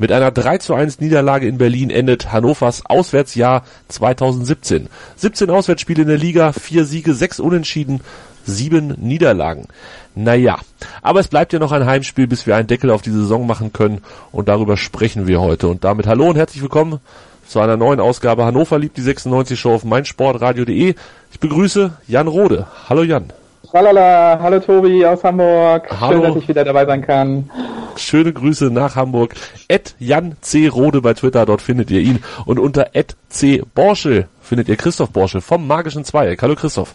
Mit einer 3 zu 1 Niederlage in Berlin endet Hannovers Auswärtsjahr 2017. 17 Auswärtsspiele in der Liga, 4 Siege, 6 Unentschieden, 7 Niederlagen. Naja, aber es bleibt ja noch ein Heimspiel, bis wir einen Deckel auf die Saison machen können und darüber sprechen wir heute. Und damit hallo und herzlich willkommen zu einer neuen Ausgabe Hannover liebt die 96 Show auf meinsportradio.de. Ich begrüße Jan Rode. Hallo Jan. Tralala, hallo Tobi aus Hamburg. Hallo. Schön, dass ich wieder dabei sein kann. Schöne Grüße nach Hamburg. Ed Jan C. Rode bei Twitter, dort findet ihr ihn. Und unter Ed C. Borschel findet ihr Christoph Borschel vom Magischen Zweieck. Hallo Christoph.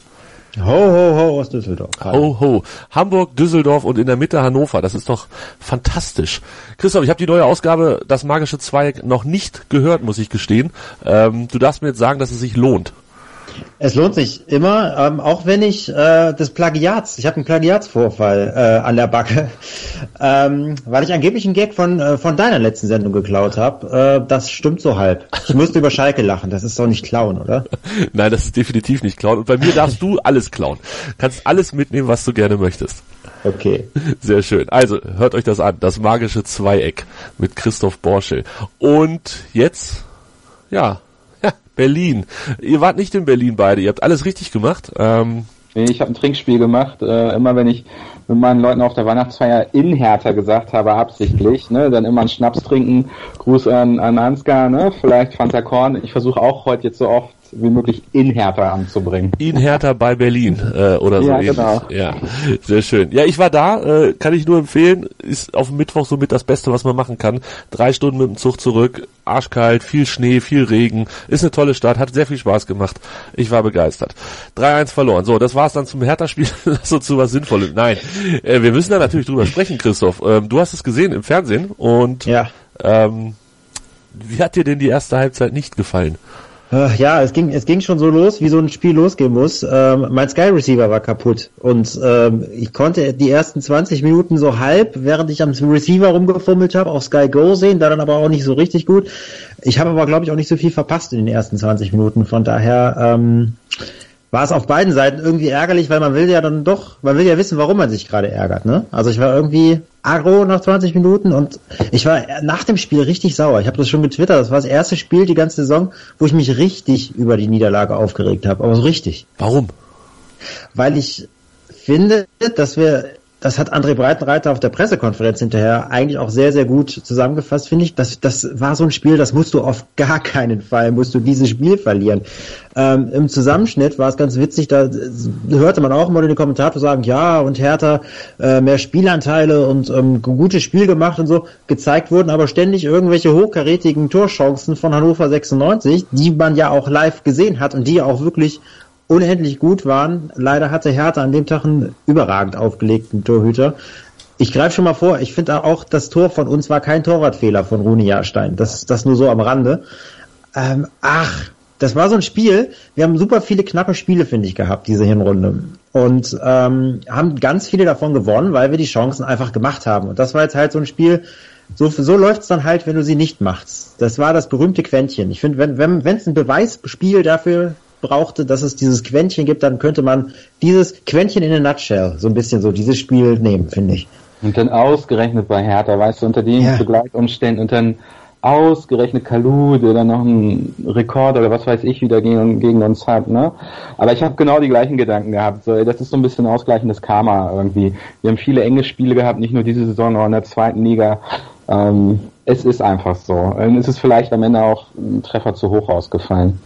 Ho, ho, ho aus Düsseldorf. Ho, ho. Hamburg, Düsseldorf und in der Mitte Hannover. Das ist doch fantastisch. Christoph, ich habe die neue Ausgabe Das Magische Zweieck noch nicht gehört, muss ich gestehen. Ähm, du darfst mir jetzt sagen, dass es sich lohnt. Es lohnt sich immer, ähm, auch wenn ich äh, des Plagiats, ich habe einen Plagiatsvorfall äh, an der Backe, ähm, weil ich angeblich einen Gag von, äh, von deiner letzten Sendung geklaut habe. Äh, das stimmt so halb. Ich musste über Schalke lachen, das ist doch nicht klauen, oder? Nein, das ist definitiv nicht klauen. Und bei mir darfst du alles klauen. Kannst alles mitnehmen, was du gerne möchtest. Okay. Sehr schön. Also, hört euch das an. Das magische Zweieck mit Christoph Borschel. Und jetzt, ja, Berlin. Ihr wart nicht in Berlin beide, ihr habt alles richtig gemacht. Ähm, nee, ich habe ein Trinkspiel gemacht. Äh, immer wenn ich mit meinen Leuten auf der Weihnachtsfeier in Hertha gesagt habe, absichtlich, ne, dann immer einen Schnaps trinken. Gruß an, an Ansgar, ne, vielleicht Fanta Korn. Ich versuche auch heute jetzt so oft wie möglich in Hertha anzubringen. In Hertha bei Berlin äh, oder so. Ja, ähnlich. genau. Ja, sehr schön. Ja, ich war da, äh, kann ich nur empfehlen. Ist auf dem Mittwoch somit das Beste, was man machen kann. Drei Stunden mit dem Zug zurück, arschkalt, viel Schnee, viel Regen. Ist eine tolle Stadt, hat sehr viel Spaß gemacht. Ich war begeistert. 3-1 verloren. So, das war's dann zum Hertha-Spiel. so zu was Sinnvollem. Nein, äh, wir müssen da natürlich drüber sprechen, Christoph. Ähm, du hast es gesehen im Fernsehen und ja. ähm, wie hat dir denn die erste Halbzeit nicht gefallen? Äh, ja, es ging, es ging schon so los, wie so ein Spiel losgehen muss. Ähm, mein Sky Receiver war kaputt und ähm, ich konnte die ersten 20 Minuten so halb, während ich am Receiver rumgefummelt habe, auf Sky Go sehen, da dann aber auch nicht so richtig gut. Ich habe aber, glaube ich, auch nicht so viel verpasst in den ersten 20 Minuten. Von daher ähm, war es auf beiden Seiten irgendwie ärgerlich, weil man will ja dann doch, man will ja wissen, warum man sich gerade ärgert. Ne? Also ich war irgendwie aggro nach 20 Minuten und ich war nach dem Spiel richtig sauer. Ich habe das schon getwittert. Das war das erste Spiel die ganze Saison, wo ich mich richtig über die Niederlage aufgeregt habe. Aber so richtig. Warum? Weil ich finde, dass wir das hat André Breitenreiter auf der Pressekonferenz hinterher eigentlich auch sehr, sehr gut zusammengefasst, finde ich. Das, das war so ein Spiel, das musst du auf gar keinen Fall, musst du dieses Spiel verlieren. Ähm, Im Zusammenschnitt war es ganz witzig, da hörte man auch mal den Kommentator sagen, ja, und Hertha äh, mehr Spielanteile und ähm, gutes Spiel gemacht und so. Gezeigt wurden aber ständig irgendwelche hochkarätigen Torchancen von Hannover 96, die man ja auch live gesehen hat und die auch wirklich unendlich gut waren. Leider hatte Hertha an dem Tag einen überragend aufgelegten Torhüter. Ich greife schon mal vor, ich finde auch, das Tor von uns war kein Torwartfehler von Rune Jahrstein. Das, das nur so am Rande. Ähm, ach, das war so ein Spiel. Wir haben super viele knappe Spiele, finde ich, gehabt, diese Hinrunde. Und ähm, haben ganz viele davon gewonnen, weil wir die Chancen einfach gemacht haben. Und das war jetzt halt so ein Spiel, so, so läuft's dann halt, wenn du sie nicht machst. Das war das berühmte Quäntchen. Ich finde, wenn wenn wenn, es ein Beweisspiel dafür brauchte, dass es dieses Quäntchen gibt, dann könnte man dieses Quäntchen in a nutshell, so ein bisschen so dieses Spiel nehmen, finde ich. Und dann ausgerechnet bei Hertha, weißt du, unter den ja. Begleitumständen und dann ausgerechnet Kalu, der dann noch einen Rekord oder was weiß ich wieder gegen, gegen uns hat, ne? Aber ich habe genau die gleichen Gedanken gehabt. So, das ist so ein bisschen ausgleichendes Karma irgendwie. Wir haben viele enge Spiele gehabt, nicht nur diese Saison, sondern in der zweiten Liga. Ähm, es ist einfach so. Und es ist vielleicht am Ende auch ein Treffer zu hoch ausgefallen.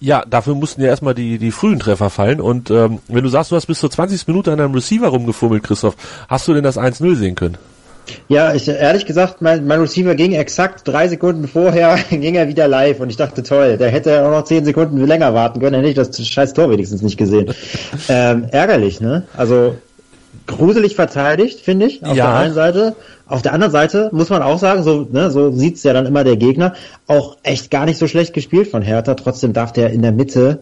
Ja, dafür mussten ja erstmal die, die frühen Treffer fallen. Und ähm, wenn du sagst, du hast bis zur 20. Minute an deinem Receiver rumgefummelt, Christoph, hast du denn das 1-0 sehen können? Ja, ich, ehrlich gesagt, mein, mein Receiver ging exakt drei Sekunden vorher, ging er wieder live und ich dachte, toll, der hätte auch noch zehn Sekunden länger warten können, hätte ich das scheiß Tor wenigstens nicht gesehen. ähm, ärgerlich, ne? Also gruselig verteidigt, finde ich, auf Ja. der einen Seite. Auf der anderen Seite muss man auch sagen, so, ne, so sieht's ja dann immer der Gegner, auch echt gar nicht so schlecht gespielt von Hertha. Trotzdem darf der in der Mitte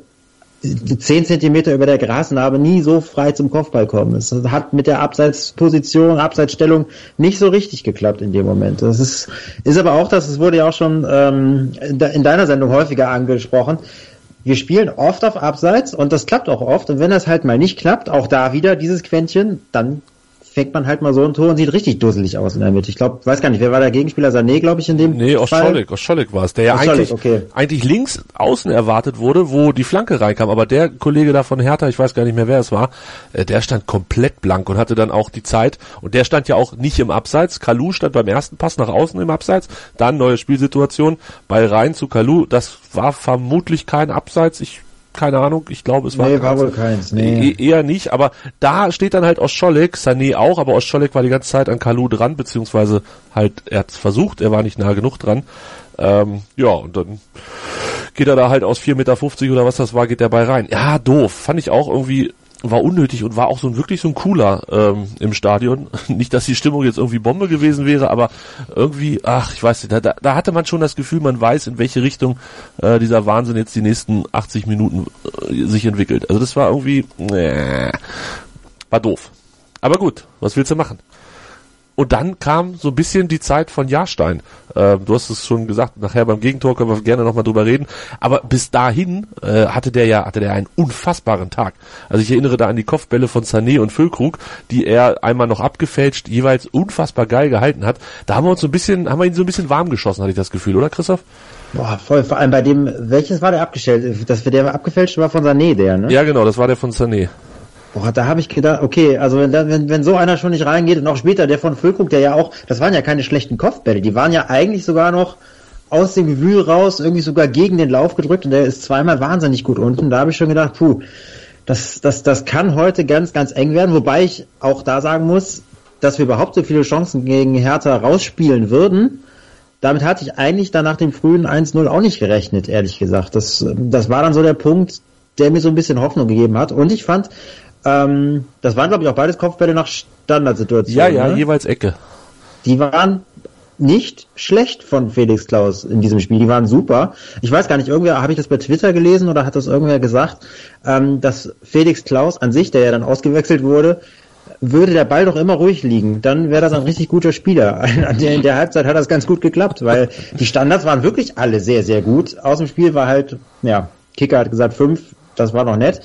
zehn Zentimeter über der Grasnarbe nie so frei zum Kopfball kommen. Es hat mit der Abseitsposition, Abseitsstellung nicht so richtig geklappt in dem Moment. Das ist, ist aber auch das, es wurde ja auch schon ähm, in deiner Sendung häufiger angesprochen. Wir spielen oft auf Abseits und das klappt auch oft. Und wenn das halt mal nicht klappt, auch da wieder dieses Quäntchen, dann fängt man halt mal so ein Tor und sieht richtig dusselig aus in der Mitte. Ich glaube, weiß gar nicht, wer war der Gegenspieler? Sané, glaube ich, in dem Nee. Oscholik, Oscholik war es, der ja Oscholik, eigentlich, okay. eigentlich links außen erwartet wurde, wo die Flanke reinkam. Aber der Kollege da von Hertha, ich weiß gar nicht mehr, wer es war, äh, der stand komplett blank und hatte dann auch die Zeit. Und der stand ja auch nicht im Abseits. Kalu stand beim ersten Pass nach außen im Abseits. Dann neue Spielsituation. Ball rein zu Kalu. Das war vermutlich kein Abseits. Ich keine Ahnung, ich glaube, es war, Nee, war wohl keins, nee. E- eher nicht, aber da steht dann halt Oscholik, Sané auch, aber Oscholik war die ganze Zeit an Kalu dran, beziehungsweise halt, er hat es versucht, er war nicht nah genug dran. Ähm, ja, und dann geht er da halt aus 4,50 Meter oder was das war, geht der Ball rein. Ja, doof. Fand ich auch irgendwie, war unnötig und war auch so ein wirklich so ein cooler ähm, im Stadion. Nicht, dass die Stimmung jetzt irgendwie Bombe gewesen wäre, aber irgendwie, ach, ich weiß nicht, da, da, hatte man schon das Gefühl, man weiß, in welche Richtung äh, dieser Wahnsinn jetzt die nächsten 80 Minuten äh, sich entwickelt. Also das war irgendwie, äh, war doof. Aber gut, was willst du machen? Und dann kam so ein bisschen die Zeit von Jahrstein. Ähm, du hast es schon gesagt, nachher beim Gegentor können wir gerne nochmal drüber reden. Aber bis dahin äh, hatte der ja hatte der einen unfassbaren Tag. Also ich erinnere da an die Kopfbälle von Sané und Füllkrug, die er einmal noch abgefälscht, jeweils unfassbar geil gehalten hat. Da haben wir uns so ein bisschen, haben wir ihn so ein bisschen warm geschossen, hatte ich das Gefühl, oder Christoph? Boah, voll, vor allem bei dem, welches war der abgestellt? Das der abgefälscht war von Sané, der, ne? Ja, genau, das war der von Sané. Boah, da habe ich gedacht, okay, also wenn, wenn, wenn so einer schon nicht reingeht und auch später der von Füllkrug, der ja auch, das waren ja keine schlechten Kopfbälle, die waren ja eigentlich sogar noch aus dem Gewühl raus, irgendwie sogar gegen den Lauf gedrückt und der ist zweimal wahnsinnig gut unten. Da habe ich schon gedacht, puh, das, das, das kann heute ganz, ganz eng werden, wobei ich auch da sagen muss, dass wir überhaupt so viele Chancen gegen Hertha rausspielen würden. Damit hatte ich eigentlich dann nach dem frühen 1-0 auch nicht gerechnet, ehrlich gesagt. Das, das war dann so der Punkt, der mir so ein bisschen Hoffnung gegeben hat. Und ich fand, ähm, das waren glaube ich auch beides Kopfbälle nach Standardsituationen. Ja, ja, ne? jeweils Ecke. Die waren nicht schlecht von Felix Klaus in diesem Spiel. Die waren super. Ich weiß gar nicht, irgendwer, habe ich das bei Twitter gelesen oder hat das irgendwer gesagt, ähm, dass Felix Klaus an sich, der ja dann ausgewechselt wurde, würde der Ball doch immer ruhig liegen, dann wäre das ein richtig guter Spieler. In der Halbzeit hat das ganz gut geklappt, weil die Standards waren wirklich alle sehr, sehr gut. Aus dem Spiel war halt, ja, Kicker hat gesagt fünf, das war noch nett.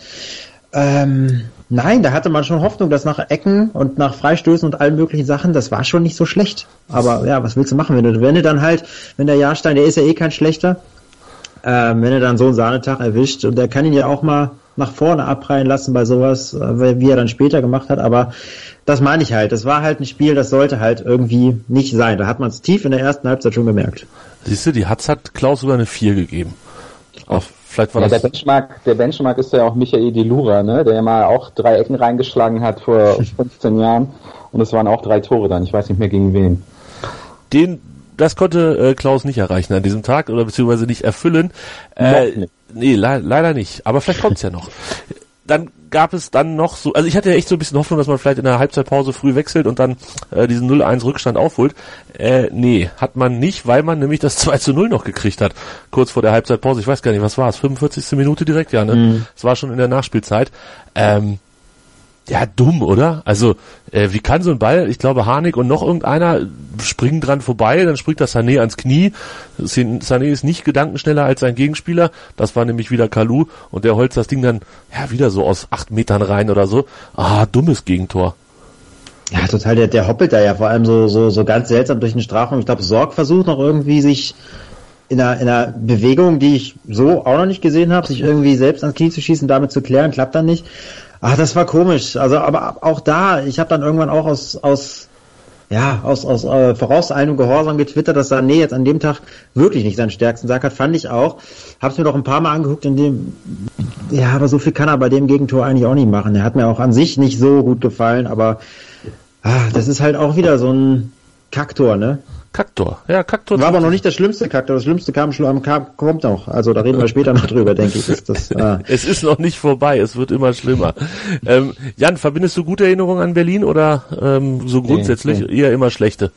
Ähm, nein, da hatte man schon Hoffnung, dass nach Ecken und nach Freistößen und allen möglichen Sachen, das war schon nicht so schlecht. Aber ja, was willst du machen, wenn du, wenn du dann halt, wenn der Jahrstein, der ist ja eh kein schlechter, ähm, wenn er dann so einen Sahnetag erwischt und der kann ihn ja auch mal nach vorne abreihen lassen bei sowas, äh, wie er dann später gemacht hat, aber das meine ich halt. Das war halt ein Spiel, das sollte halt irgendwie nicht sein. Da hat man es tief in der ersten Halbzeit schon gemerkt. Siehst du, die Hatz hat Klaus sogar eine 4 gegeben. Auch vielleicht war Ja, der das. Benchmark, der Benchmark ist ja auch Michael Delura, ne, der ja mal auch drei Ecken reingeschlagen hat vor 15 Jahren. Und es waren auch drei Tore dann. Ich weiß nicht mehr gegen wen. den, das konnte äh, Klaus nicht erreichen an diesem Tag oder beziehungsweise nicht erfüllen. Äh, nicht. nee, le leider nicht. Aber vielleicht kommt's ja noch. Dann gab es dann noch so, also ich hatte ja echt so ein bisschen Hoffnung, dass man vielleicht in der Halbzeitpause früh wechselt und dann äh, diesen 0-1 Rückstand aufholt. Äh, nee, hat man nicht, weil man nämlich das 2 zu 0 noch gekriegt hat, kurz vor der Halbzeitpause. Ich weiß gar nicht, was war es, 45. Minute direkt, ja, ne? Es war schon in der Nachspielzeit. Ähm, ja, dumm, oder? Also, äh, wie kann so ein Ball, ich glaube, Harnik und noch irgendeiner springen dran vorbei, dann springt das Sané ans Knie. Sané ist nicht gedankenschneller als sein Gegenspieler. Das war nämlich wieder Kalu und der holzt das Ding dann, ja, wieder so aus acht Metern rein oder so. Ah, dummes Gegentor. Ja, total, der, der hoppelt da ja vor allem so, so, so ganz seltsam durch den Strafraum. Ich glaube, Sorg versucht noch irgendwie sich in einer, in einer Bewegung, die ich so auch noch nicht gesehen habe, sich irgendwie selbst ans Knie zu schießen, damit zu klären, klappt dann nicht. Ah, das war komisch. Also, aber auch da, ich habe dann irgendwann auch aus, aus ja, aus, aus äh, vorauseilendem Gehorsam getwittert, dass Sané jetzt an dem Tag wirklich nicht seinen stärksten Tag hat, fand ich auch. Hab's mir doch ein paar Mal angeguckt, in dem, ja, aber so viel kann er bei dem Gegentor eigentlich auch nicht machen. Er hat mir auch an sich nicht so gut gefallen, aber ah, das ist halt auch wieder so ein Kacktor, ne? Kaktor, ja, Kaktor. War aber noch nicht das schlimmste Kaktor. Das schlimmste kam, kam kommt noch. Also da reden wir später noch drüber, denke ich. Ist das, ah. es ist noch nicht vorbei, es wird immer schlimmer. ähm, Jan, verbindest du gute Erinnerungen an Berlin oder ähm, so grundsätzlich nee, nee. eher immer schlechte?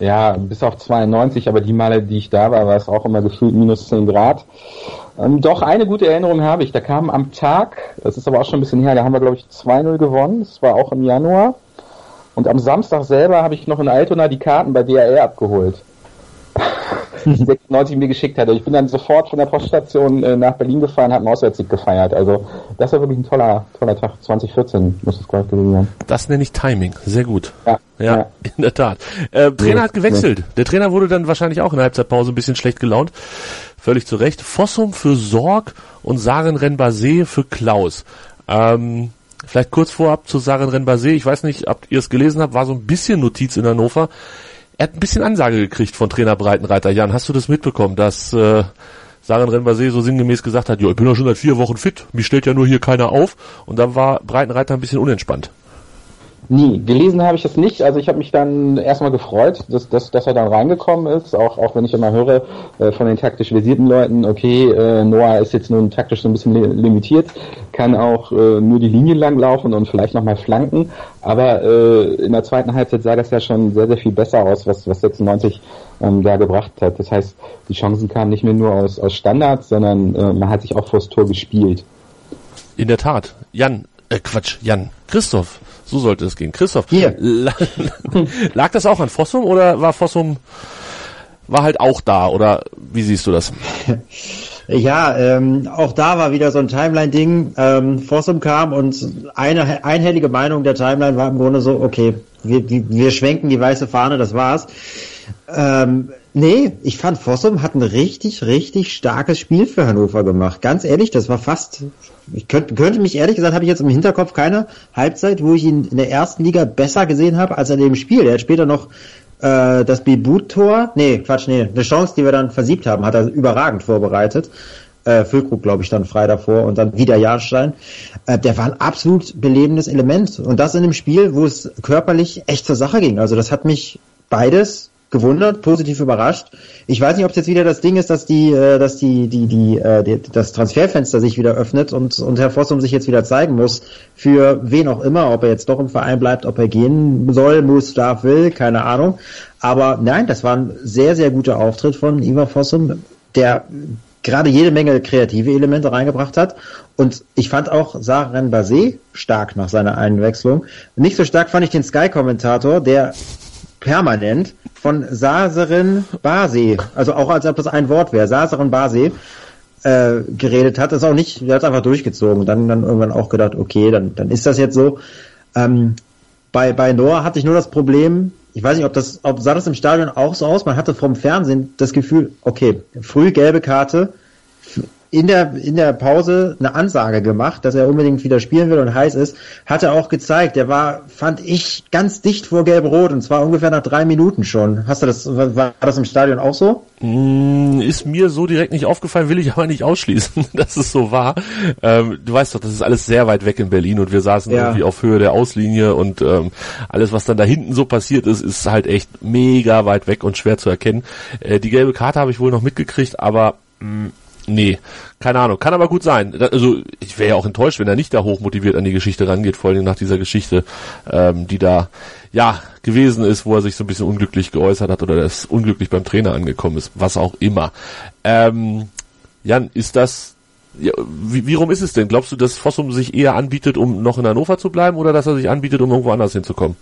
Ja, bis auf 92, aber die Male, die ich da war, war es auch immer gefühlt minus 10 Grad. Ähm, doch, eine gute Erinnerung habe ich. Da kam am Tag, das ist aber auch schon ein bisschen her, da haben wir, glaube ich, 2-0 gewonnen. Das war auch im Januar. Und am Samstag selber habe ich noch in Altona die Karten bei DRR abgeholt. 96 mir geschickt hatte. Ich bin dann sofort von der Poststation äh, nach Berlin gefahren, habe einen Auswärtssieg gefeiert. Also das war wirklich ein toller, toller Tag. 2014 muss es gerade gewesen sein. Das nenne ich Timing. Sehr gut. Ja, ja, ja. in der Tat. Äh, Trainer hat gewechselt. Der Trainer wurde dann wahrscheinlich auch in der Halbzeitpause ein bisschen schlecht gelaunt. Völlig zu Recht. Fossum für Sorg und Saren Renbase für Klaus. Ähm, vielleicht kurz vorab zu Saren Renbase. Ich weiß nicht, ob ihr es gelesen habt, war so ein bisschen Notiz in Hannover er hat ein bisschen Ansage gekriegt von Trainer Breitenreiter. Jan, hast du das mitbekommen, dass äh, Saran Renbase so sinngemäß gesagt hat, ja, ich bin doch schon seit vier Wochen fit, mich stellt ja nur hier keiner auf. Und dann war Breitenreiter ein bisschen unentspannt. Nie. Gelesen habe ich es nicht. Also ich habe mich dann erstmal gefreut, dass, dass, dass er dann reingekommen ist. Auch, auch wenn ich immer höre äh, von den taktisch versierten Leuten, okay, äh, Noah ist jetzt nun taktisch so ein bisschen li limitiert, kann auch äh, nur die Linie lang laufen und vielleicht nochmal flanken. Aber äh, in der zweiten Halbzeit sah das ja schon sehr, sehr viel besser aus, was, was 96 ähm, da gebracht hat. Das heißt, die Chancen kamen nicht mehr nur aus, aus Standards, sondern äh, man hat sich auch vors Tor gespielt. In der Tat. Jan, äh, Quatsch, Jan, Christoph, so sollte es gehen. Christoph, Hier. lag das auch an Fossum oder war Fossum war halt auch da oder wie siehst du das? Ja, ähm, auch da war wieder so ein Timeline-Ding. Ähm, Fossum kam und eine einhellige Meinung der Timeline war im Grunde so, okay, wir, wir schwenken die weiße Fahne, das war's. Ähm, nee, ich fand Fossum hat ein richtig, richtig starkes Spiel für Hannover gemacht. Ganz ehrlich, das war fast, ich könnte, könnte mich ehrlich gesagt, habe ich jetzt im Hinterkopf keine Halbzeit, wo ich ihn in der ersten Liga besser gesehen habe als in dem Spiel. Er hat später noch äh, das Bibut-Tor, nee, Quatsch, nee, eine Chance, die wir dann versiebt haben, hat er überragend vorbereitet. Äh, Füllkrug, glaube ich, dann frei davor und dann wieder Jahrstein. Äh, der war ein absolut belebendes Element. Und das in einem Spiel, wo es körperlich echt zur Sache ging. Also das hat mich beides gewundert, positiv überrascht. Ich weiß nicht, ob es jetzt wieder das Ding ist, dass die, äh, dass die, die, die, äh, die, das Transferfenster sich wieder öffnet und, und Herr Fossum sich jetzt wieder zeigen muss, für wen auch immer, ob er jetzt doch im Verein bleibt, ob er gehen soll, muss, darf, will, keine Ahnung. Aber nein, das war ein sehr, sehr guter Auftritt von Ivar Fossum, der gerade jede Menge kreative Elemente reingebracht hat. Und ich fand auch Saren Basé stark nach seiner Einwechslung. Nicht so stark fand ich den Sky-Kommentator, der permanent von Saserin Base, also auch als ob das ein Wort wäre, Saserin Base, äh, geredet hat. Das ist auch nicht, der hat einfach durchgezogen. Dann, dann irgendwann auch gedacht, okay, dann, dann ist das jetzt so. Ähm, bei, bei Noah hatte ich nur das Problem, ich weiß nicht, ob das, ob sah das im Stadion auch so aus, man hatte vom Fernsehen das Gefühl, okay, früh gelbe Karte, in der, in der Pause eine Ansage gemacht, dass er unbedingt wieder spielen will und heiß ist, hat er auch gezeigt. Der war, fand ich, ganz dicht vor Gelb-Rot und zwar ungefähr nach drei Minuten schon. Hast du das, war das im Stadion auch so? Mm, ist mir so direkt nicht aufgefallen, will ich aber nicht ausschließen, dass es so war. Ähm, du weißt doch, das ist alles sehr weit weg in Berlin und wir saßen ja. irgendwie auf Höhe der Auslinie und ähm, alles, was dann da hinten so passiert ist, ist halt echt mega weit weg und schwer zu erkennen. Äh, die gelbe Karte habe ich wohl noch mitgekriegt, aber mh, mm, Nee, keine Ahnung. Kann aber gut sein. Also ich wäre ja auch enttäuscht, wenn er nicht da hochmotiviert an die Geschichte rangeht, vor allem nach dieser Geschichte, ähm, die da ja gewesen ist, wo er sich so ein bisschen unglücklich geäußert hat oder das unglücklich beim Trainer angekommen ist, was auch immer. Ähm, Jan, ist das ja, wie, wie rum ist es denn? Glaubst du, dass Fossum sich eher anbietet, um noch in Hannover zu bleiben oder dass er sich anbietet, um irgendwo anders hinzukommen?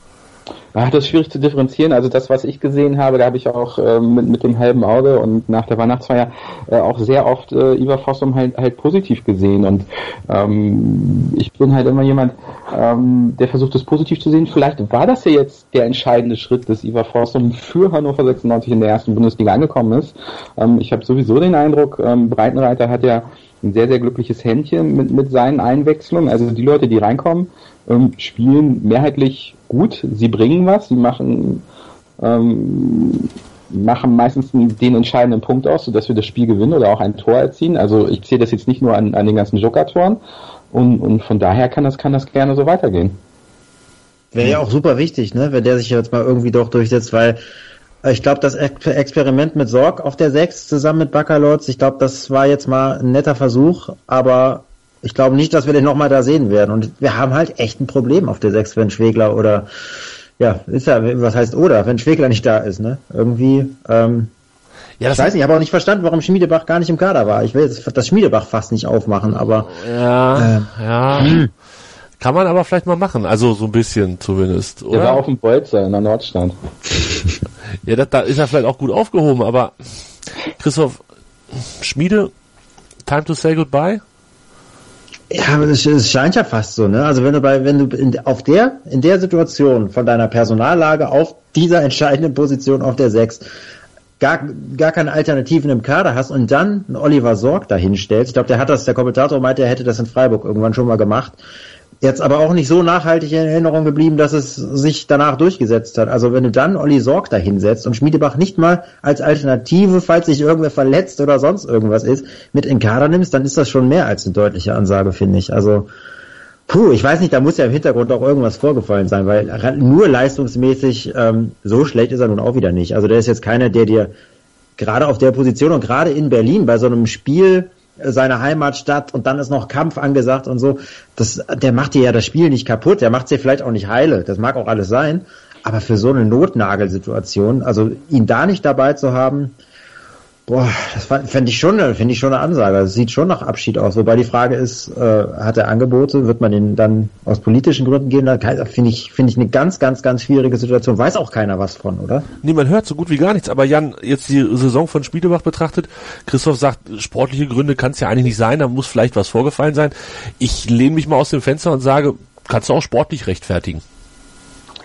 Ah, das ist schwierig zu differenzieren. Also das, was ich gesehen habe, da habe ich auch äh, mit, mit dem halben Auge und nach der Weihnachtsfeier äh, auch sehr oft äh, Ivar Fossum halt, halt positiv gesehen. Und ähm, ich bin halt immer jemand, ähm, der versucht, das positiv zu sehen. Vielleicht war das ja jetzt der entscheidende Schritt, dass Ivar Fossum für Hannover 96 in der ersten Bundesliga angekommen ist. Ähm, ich habe sowieso den Eindruck, ähm, Breitenreiter hat ja ein sehr, sehr glückliches Händchen mit, mit seinen Einwechslungen. Also die Leute, die reinkommen, ähm, spielen mehrheitlich gut. Sie bringen was, sie machen, ähm, machen meistens den entscheidenden Punkt aus, sodass wir das Spiel gewinnen oder auch ein Tor erzielen. Also ich zähle das jetzt nicht nur an, an den ganzen Joker-Toren. Und, und von daher kann das, kann das gerne so weitergehen. Wäre ja auch super wichtig, ne, wenn der sich jetzt mal irgendwie doch durchsetzt, weil Ich glaube, das Experiment mit Sorg auf der 6 zusammen mit Baccalords, ich glaube, das war jetzt mal ein netter Versuch, aber ich glaube nicht, dass wir den nochmal da sehen werden. Und wir haben halt echt ein Problem auf der 6, wenn Schwegler oder ja, ist ja, was heißt oder, wenn Schwegler nicht da ist, ne? Irgendwie, ähm, ja, das ich weiß nicht, ich habe auch nicht verstanden, warum Schmiedebach gar nicht im Kader war. Ich will jetzt das Schmiedebach fast nicht aufmachen, aber ja, äh, ja. Hm. Kann man aber vielleicht mal machen, also so ein bisschen zumindest. Oder? Der war auf dem Bolzer in der Nordstand. ja, da, da ist er vielleicht auch gut aufgehoben, aber Christoph, Schmiede, time to say goodbye? Ja, es, es scheint ja fast so, ne? Also wenn du bei, wenn du in, auf der, in der Situation von deiner Personallage auf dieser entscheidenden Position auf der 6 gar, gar keine Alternativen im Kader hast und dann einen Oliver Sorg dahinstellst. Ich glaube, der hat das, der Kommentator meinte, er hätte das in Freiburg irgendwann schon mal gemacht jetzt aber auch nicht so nachhaltig in Erinnerung geblieben, dass es sich danach durchgesetzt hat. Also wenn du dann Olli Sorg da hinsetzt und Schmiedebach nicht mal als Alternative, falls sich irgendwer verletzt oder sonst irgendwas ist, mit in Kader nimmst, dann ist das schon mehr als eine deutliche Ansage, finde ich. Also Puh, ich weiß nicht, da muss ja im Hintergrund auch irgendwas vorgefallen sein, weil nur leistungsmäßig ähm, so schlecht ist er nun auch wieder nicht. Also der ist jetzt keiner, der dir gerade auf der Position und gerade in Berlin bei so einem Spiel, seine Heimatstadt und dann ist noch Kampf angesagt und so. Das, der macht dir ja das Spiel nicht kaputt, der macht dir vielleicht auch nicht heile, das mag auch alles sein, aber für so eine Notnagelsituation, also ihn da nicht dabei zu haben, Boah, das fände ich schon, finde ich schon eine Ansage. Das sieht schon nach Abschied aus. Wobei die Frage ist, äh, hat er Angebote? Wird man ihn dann aus politischen Gründen gehen? Da finde ich, finde ich eine ganz, ganz, ganz schwierige Situation. Weiß auch keiner was von, oder? Nee, man hört so gut wie gar nichts. Aber Jan, jetzt die Saison von Spielebach betrachtet, Christoph sagt, sportliche Gründe kann es ja eigentlich nicht sein. Da muss vielleicht was vorgefallen sein. Ich lehne mich mal aus dem Fenster und sage, kannst du auch sportlich rechtfertigen.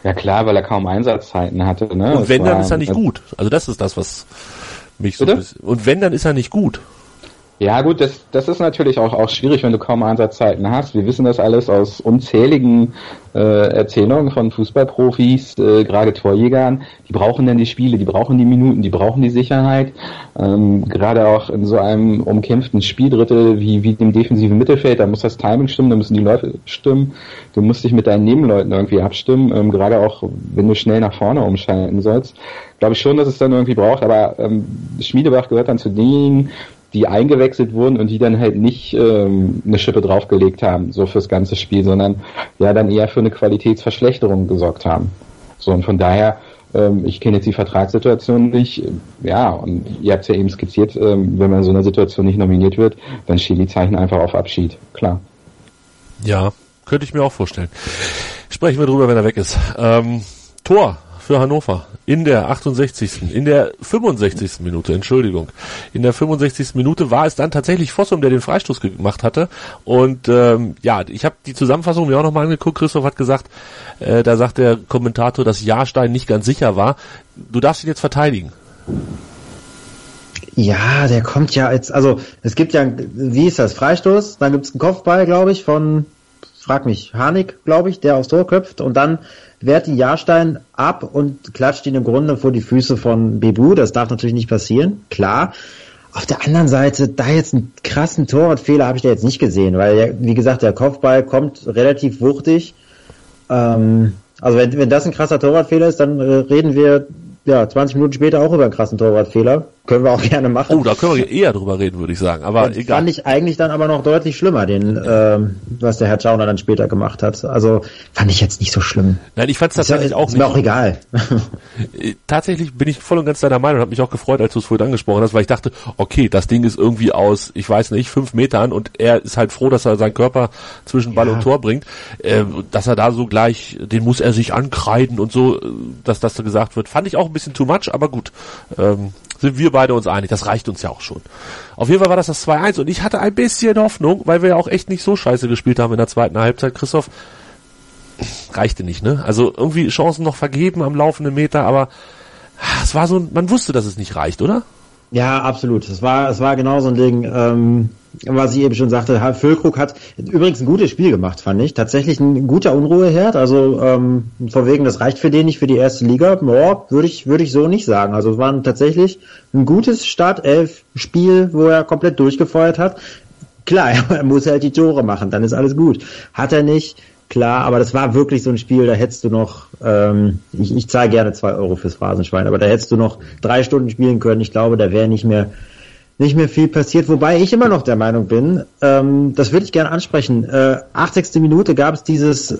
Ja klar, weil er kaum Einsatzzeiten hatte. Ne? Und wenn, dann ist er nicht gut. Also das ist das, was mich so Und wenn, dann ist er nicht gut. Ja gut, das, das ist natürlich auch, auch schwierig, wenn du kaum Einsatzzeiten hast. Wir wissen das alles aus unzähligen äh, Erzählungen von Fußballprofis, äh, gerade Torjägern. Die brauchen dann die Spiele, die brauchen die Minuten, die brauchen die Sicherheit. Ähm, gerade auch in so einem umkämpften Spieldrittel wie, wie dem defensiven Mittelfeld, da muss das Timing stimmen, da müssen die Läufe stimmen. Du musst dich mit deinen Nebenleuten irgendwie abstimmen, ähm, gerade auch wenn du schnell nach vorne umschalten sollst. Glaube ich schon, dass es dann irgendwie braucht, aber ähm, Schmiedebach gehört dann zu denen, die eingewechselt wurden und die dann halt nicht ähm, eine Schippe draufgelegt haben, so fürs ganze Spiel, sondern ja dann eher für eine Qualitätsverschlechterung gesorgt haben. So und von daher, ähm, ich kenne jetzt die Vertragssituation nicht, ja, und ihr habt es ja eben skizziert, ähm, wenn man in so einer Situation nicht nominiert wird, dann stehen die Zeichen einfach auf Abschied, klar. Ja, könnte ich mir auch vorstellen. Sprechen wir drüber, wenn er weg ist. Ähm, Tor für Hannover in der 68. in der 65. Minute, Entschuldigung. In der 65. Minute war es dann tatsächlich Fossum, der den Freistoß gemacht hatte. Und ähm, ja, ich habe die Zusammenfassung mir auch nochmal angeguckt. Christoph hat gesagt, äh, da sagt der Kommentator, dass Jahrstein nicht ganz sicher war. Du darfst ihn jetzt verteidigen. Ja, der kommt ja jetzt, also es gibt ja, wie ist das, Freistoß, dann gibt es einen Kopfball, glaube ich, von, frag mich, Harnik, glaube ich, der aufs Tor köpft und dann wehrt die Jahrstein ab und klatscht ihn im Grunde vor die Füße von Bebu. Das darf natürlich nicht passieren, klar. Auf der anderen Seite, da jetzt einen krassen Torwartfehler habe ich da jetzt nicht gesehen, weil, wie gesagt, der Kopfball kommt relativ wuchtig. Ähm, also wenn, wenn das ein krasser Torwartfehler ist, dann äh, reden wir ja 20 Minuten später auch über einen krassen Torwartfehler. Können wir auch gerne machen. Oh, da können wir eher drüber reden, würde ich sagen. Aber und egal. Fand ich eigentlich dann aber noch deutlich schlimmer, den, ähm, was der Herr Schauner dann später gemacht hat. Also fand ich jetzt nicht so schlimm. Nein, ich fand es tatsächlich ja, auch ist nicht. Ist mir auch egal. Äh, tatsächlich bin ich voll und ganz deiner Meinung und habe mich auch gefreut, als du es vorhin angesprochen hast, weil ich dachte, okay, das Ding ist irgendwie aus, ich weiß nicht, fünf Metern und er ist halt froh, dass er seinen Körper zwischen Ball ja. und Tor bringt, äh, dass er da so gleich, den muss er sich ankreiden und so, äh, dass das so gesagt wird, fand ich auch ein bisschen too much, aber gut. Ähm, sind wir beide uns einig. Das reicht uns ja auch schon. Auf jeden Fall war das das 2-1 und ich hatte ein bisschen Hoffnung, weil wir ja auch echt nicht so scheiße gespielt haben in der zweiten Halbzeit. Christoph, reichte nicht, ne? Also irgendwie Chancen noch vergeben am laufenden Meter, aber es war so, man wusste, dass es nicht reicht, oder? Ja, absolut. Es war, es war genau so ein Ding. Ähm, was ich eben schon sagte, Füllkrug hat übrigens ein gutes Spiel gemacht, fand ich. Tatsächlich ein guter Unruheherd. Also ähm, von wegen, das reicht für den nicht für die erste Liga. Boah, würde ich, würde ich so nicht sagen. Also es war tatsächlich ein gutes Startelf-Spiel, wo er komplett durchgefeuert hat. Klar, er muss halt die Tore machen, dann ist alles gut. Hat er nicht. klar, aber das war wirklich so ein Spiel, da hättest du noch, ähm, ich, ich zahle gerne zwei Euro fürs Phrasenschwein, aber da hättest du noch drei Stunden spielen können. Ich glaube, da wäre nicht mehr nicht mehr viel passiert, wobei ich immer noch der Meinung bin, ähm, das würde ich gerne ansprechen. Äh, 80. Minute gab es dieses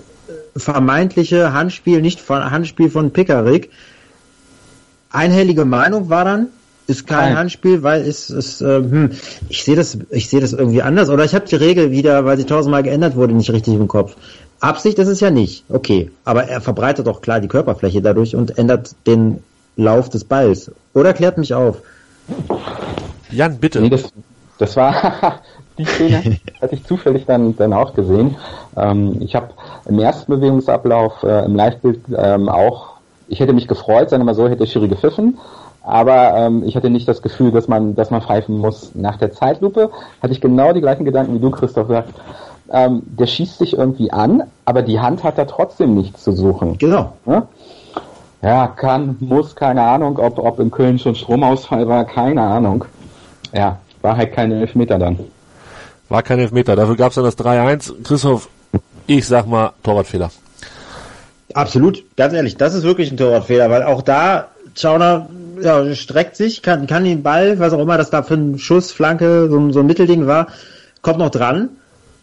vermeintliche Handspiel, nicht von Handspiel von Pickerick. Einhellige Meinung war dann, ist kein Nein. Handspiel, weil es ist, äh, hm, ich sehe das, ich sehe das irgendwie anders. Oder ich habe die Regel wieder, weil sie tausendmal geändert wurde, nicht richtig im Kopf. Absicht ist es ja nicht, okay. Aber er verbreitet doch klar die Körperfläche dadurch und ändert den Lauf des Balls. Oder klärt mich auf. Jan, bitte. Nee, das, das war die Szene, hatte ich zufällig dann, dann auch gesehen. Ähm, ich habe im ersten Bewegungsablauf äh, im Live-Bild ähm, auch, ich hätte mich gefreut, sagen wir mal so, hätte Schiri gepfiffen. Aber ähm, ich hatte nicht das Gefühl, dass man, dass man pfeifen muss. Nach der Zeitlupe hatte ich genau die gleichen Gedanken wie du, Christoph, sagst. Ähm, der schießt sich irgendwie an, aber die Hand hat da trotzdem nichts zu suchen. Genau. Ja? ja, kann, muss, keine Ahnung, ob, ob in Köln schon Stromausfall war, keine Ahnung. Ja, war halt kein Elfmeter dann. War kein Elfmeter. Dafür gab es dann das 3-1. Christoph, ich sag mal Torwartfehler. Absolut, ganz ehrlich, das ist wirklich ein Torwartfehler, weil auch da Schauner ja, streckt sich, kann, kann den Ball, was auch immer das da für ein Schuss, Flanke, so, so ein Mittelding war, kommt noch dran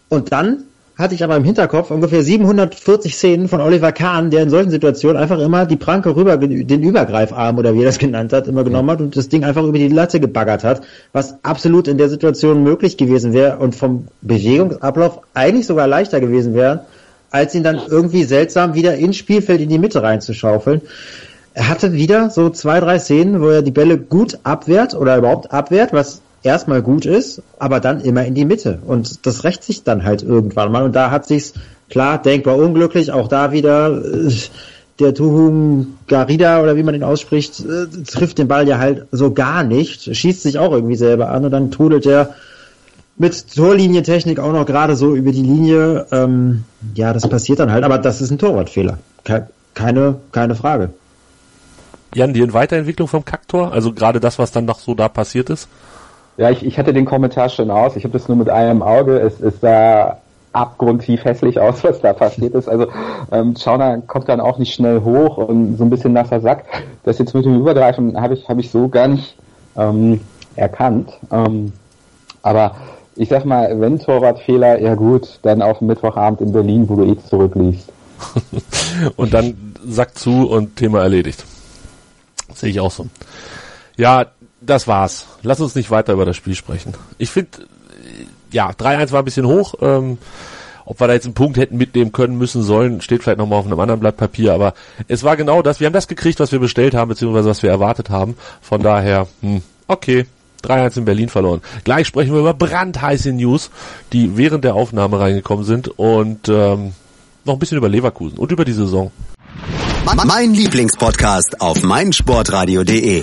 und dann hatte ich aber im Hinterkopf ungefähr 740 Szenen von Oliver Kahn, der in solchen Situationen einfach immer die Pranke rüber, den Übergreifarm oder wie er das genannt hat, immer genommen hat und das Ding einfach über die Latte gebaggert hat, was absolut in der Situation möglich gewesen wäre und vom Bewegungsablauf eigentlich sogar leichter gewesen wäre, als ihn dann irgendwie seltsam wieder ins Spielfeld in die Mitte reinzuschaufeln. Er hatte wieder so zwei, drei Szenen, wo er die Bälle gut abwehrt oder überhaupt abwehrt, was erstmal gut ist, aber dann immer in die Mitte. Und das rächt sich dann halt irgendwann mal. Und da hat sich's klar denkbar unglücklich, auch da wieder äh, der Tuhum Garida oder wie man ihn ausspricht, äh, trifft den Ball ja halt so gar nicht, schießt sich auch irgendwie selber an und dann trudelt er mit Torlinientechnik auch noch gerade so über die Linie. Ähm, ja, das passiert dann halt, aber das ist ein Torwartfehler. Keine, keine Frage. Jan, die Weiterentwicklung vom Kaktor, also gerade das, was dann noch so da passiert ist? Ja, ich, ich hatte den Kommentar schon aus. Ich habe das nur mit einem Auge. Es, es sah abgrundtief hässlich aus, was da passiert ist. Also ähm, Schauner kommt dann auch nicht schnell hoch und so ein bisschen nasser Sack. Das jetzt mit dem Übergreifen habe ich, hab ich so gar nicht ähm, erkannt. Ähm, aber ich sag mal, wenn Torwartfehler, ja gut, dann auf Mittwochabend in Berlin, wo du eh zurückliegst. und dann Sack zu und Thema erledigt. Sehe ich auch so. Ja, das war's. Lass uns nicht weiter über das Spiel sprechen. Ich finde, ja, 3-1 war ein bisschen hoch. Ähm, ob wir da jetzt einen Punkt hätten mitnehmen können, müssen, sollen, steht vielleicht nochmal auf einem anderen Blatt Papier, aber es war genau das. Wir haben das gekriegt, was wir bestellt haben, beziehungsweise was wir erwartet haben. Von daher, hm, okay. 3-1 in Berlin verloren. Gleich sprechen wir über brandheiße News, die während der Aufnahme reingekommen sind und ähm, noch ein bisschen über Leverkusen und über die Saison. Mein Lieblingspodcast auf meinsportradio.de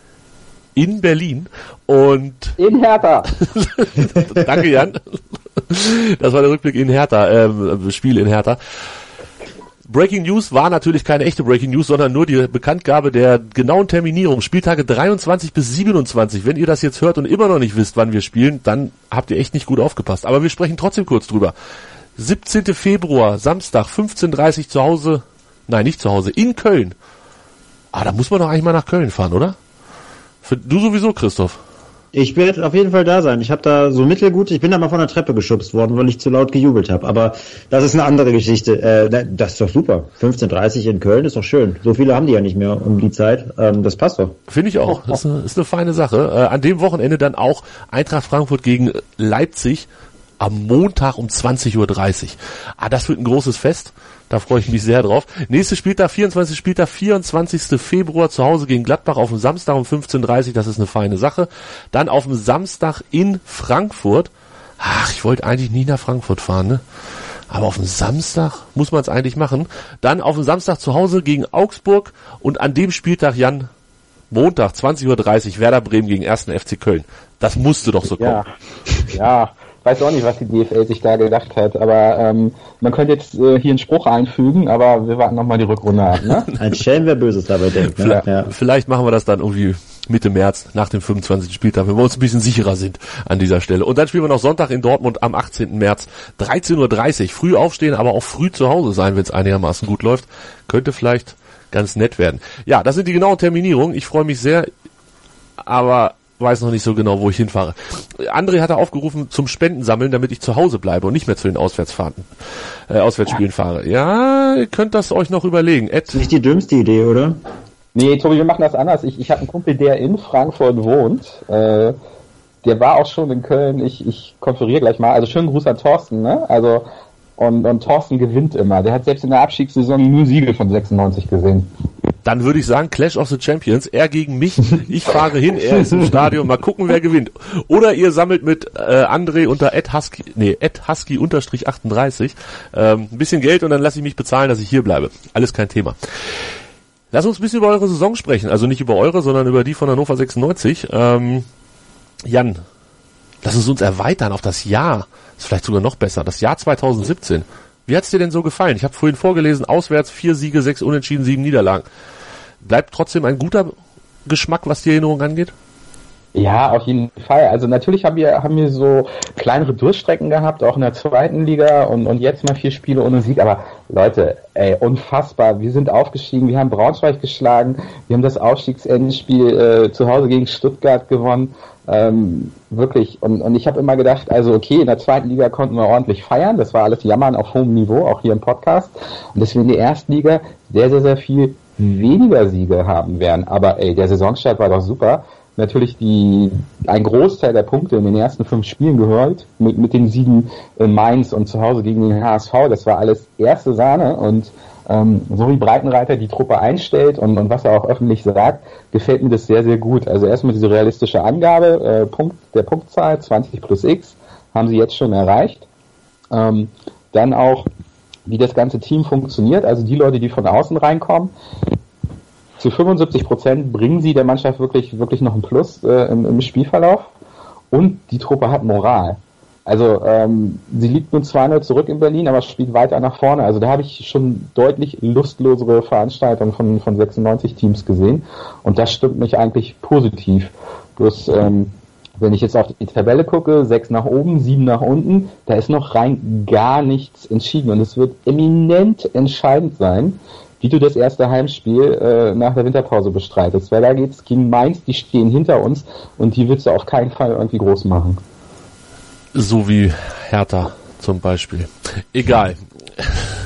in Berlin und in Hertha. Danke Jan. Das war der Rückblick in Hertha, ähm, Spiel in Hertha. Breaking News war natürlich keine echte Breaking News, sondern nur die Bekanntgabe der genauen Terminierung. Spieltage 23 bis 27. Wenn ihr das jetzt hört und immer noch nicht wisst, wann wir spielen, dann habt ihr echt nicht gut aufgepasst. Aber wir sprechen trotzdem kurz drüber. 17. Februar, Samstag, 15.30 zu Hause, nein, nicht zu Hause, in Köln. Ah, da muss man doch eigentlich mal nach Köln fahren, oder? Für, du sowieso, Christoph. Ich werde auf jeden Fall da sein. Ich habe da so mittelgut, ich bin da mal von der Treppe geschubst worden, weil ich zu laut gejubelt habe. Aber das ist eine andere Geschichte. Äh, das ist doch super. 15.30 in Köln ist doch schön. So viele haben die ja nicht mehr um die Zeit. Ähm, das passt doch. Finde ich auch. Das ist eine, ist eine feine Sache. Äh, an dem Wochenende dann auch Eintracht Frankfurt gegen Leipzig am Montag um 20.30 Uhr. Ah, das wird ein großes Fest. Da freue ich mich sehr drauf. Nächste Spieltag, 24. Spieltag, 24. Februar zu Hause gegen Gladbach auf dem Samstag um 15.30 Uhr. Das ist eine feine Sache. Dann auf dem Samstag in Frankfurt. Ach, ich wollte eigentlich nie nach Frankfurt fahren, ne? Aber auf dem Samstag muss man es eigentlich machen. Dann auf dem Samstag zu Hause gegen Augsburg und an dem Spieltag, Jan, Montag, 20.30 Uhr, Werder Bremen gegen 1. FC Köln. Das musste doch so kommen. Ja, ja. Weiß auch nicht, was die DFL sich da gedacht hat, aber ähm, man könnte jetzt äh, hier einen Spruch einfügen, aber wir warten nochmal die Rückrunde ab. Ne? Ein Schelm, wer Böses dabei denkt. Ne? Vielleicht, ja. vielleicht machen wir das dann irgendwie Mitte März nach dem 25. Spieltag, wenn wir uns ein bisschen sicherer sind an dieser Stelle. Und dann spielen wir noch Sonntag in Dortmund am 18. März, 13.30 Uhr. Früh aufstehen, aber auch früh zu Hause sein, wenn es einigermaßen gut läuft. Könnte vielleicht ganz nett werden. Ja, das sind die genauen Terminierungen. Ich freue mich sehr, aber weiß noch nicht so genau, wo ich hinfahre. André hatte aufgerufen zum Spenden sammeln, damit ich zu Hause bleibe und nicht mehr zu den Auswärtsfahrten, äh, Auswärtsspielen fahre. Ja, ihr könnt das euch noch überlegen. Ed, nicht die dümmste Idee, oder? Nee, Tobi, wir machen das anders. Ich, ich habe einen Kumpel, der in Frankfurt wohnt. Äh, der war auch schon in Köln. Ich, ich konferiere gleich mal. Also schönen Gruß an Thorsten, ne? Also und, und Thorsten gewinnt immer. Der hat selbst in der Abstiegssaison nur Siege von 96 gesehen. Dann würde ich sagen, Clash of the Champions, er gegen mich, ich fahre hin, er ist im Stadion, mal gucken, wer gewinnt. Oder ihr sammelt mit äh, André unter @husky, nee, @husky unterstrich 38 ähm, ein bisschen Geld und dann lasse ich mich bezahlen, dass ich hier bleibe. Alles kein Thema. Lass uns ein bisschen über eure Saison sprechen, also nicht über eure, sondern über die von Hannover 96. Ähm, Jan, lass uns uns erweitern auf das Jahr ist vielleicht sogar noch besser. Das Jahr 2017. Wie hat's dir denn so gefallen? Ich habe vorhin vorgelesen, auswärts vier Siege, sechs Unentschieden, sieben Niederlagen. Bleibt trotzdem ein guter Geschmack, was die Erinnerung angeht? Ja, auf jeden Fall. Also natürlich haben wir, haben wir so kleinere Durchstrecken gehabt, auch in der zweiten Liga und, und jetzt mal vier Spiele ohne Sieg. Aber Leute, ey, unfassbar. Wir sind aufgestiegen, wir haben Braunschweig geschlagen, wir haben das Aufstiegsendspiel äh, zu Hause gegen Stuttgart gewonnen. Ähm, wirklich. Und, und ich habe immer gedacht, also okay, in der zweiten Liga konnten wir ordentlich feiern. Das war alles Jammern auf hohem Niveau, auch hier im Podcast. Und in der ersten Liga sehr, sehr, sehr viel weniger Siege haben werden. Aber ey, der Saisonstart war doch super natürlich die, ein Großteil der Punkte in den ersten fünf Spielen gehört, mit, mit den Siegen in Mainz und zu Hause gegen den HSV. Das war alles erste Sahne und ähm, so wie Breitenreiter die Truppe einstellt und, und was er auch öffentlich sagt, gefällt mir das sehr, sehr gut. Also erstmal diese realistische Angabe, äh, Punkt, der Punktzahl 20 plus X haben sie jetzt schon erreicht. Ähm, dann auch, wie das ganze Team funktioniert, also die Leute, die von außen reinkommen, zu 75 Prozent bringen sie der Mannschaft wirklich, wirklich noch ein Plus äh, im, im, Spielverlauf. Und die Truppe hat Moral. Also ähm, sie liegt nun 2-0 zurück in Berlin, aber spielt weiter nach vorne. Also da habe ich schon deutlich lustlosere Veranstaltungen von, von 96 Teams gesehen. Und das stimmt mich eigentlich positiv. Bloß ähm, wenn ich jetzt auf die Tabelle gucke, sechs nach oben, sieben nach unten, da ist noch rein gar nichts entschieden. Und es wird eminent entscheidend sein, wie du das erste Heimspiel äh, nach der Winterpause bestreitest. Weil da geht's gegen Mainz, die stehen hinter uns und die willst du auf keinen Fall irgendwie groß machen. So wie Hertha zum Beispiel. Egal.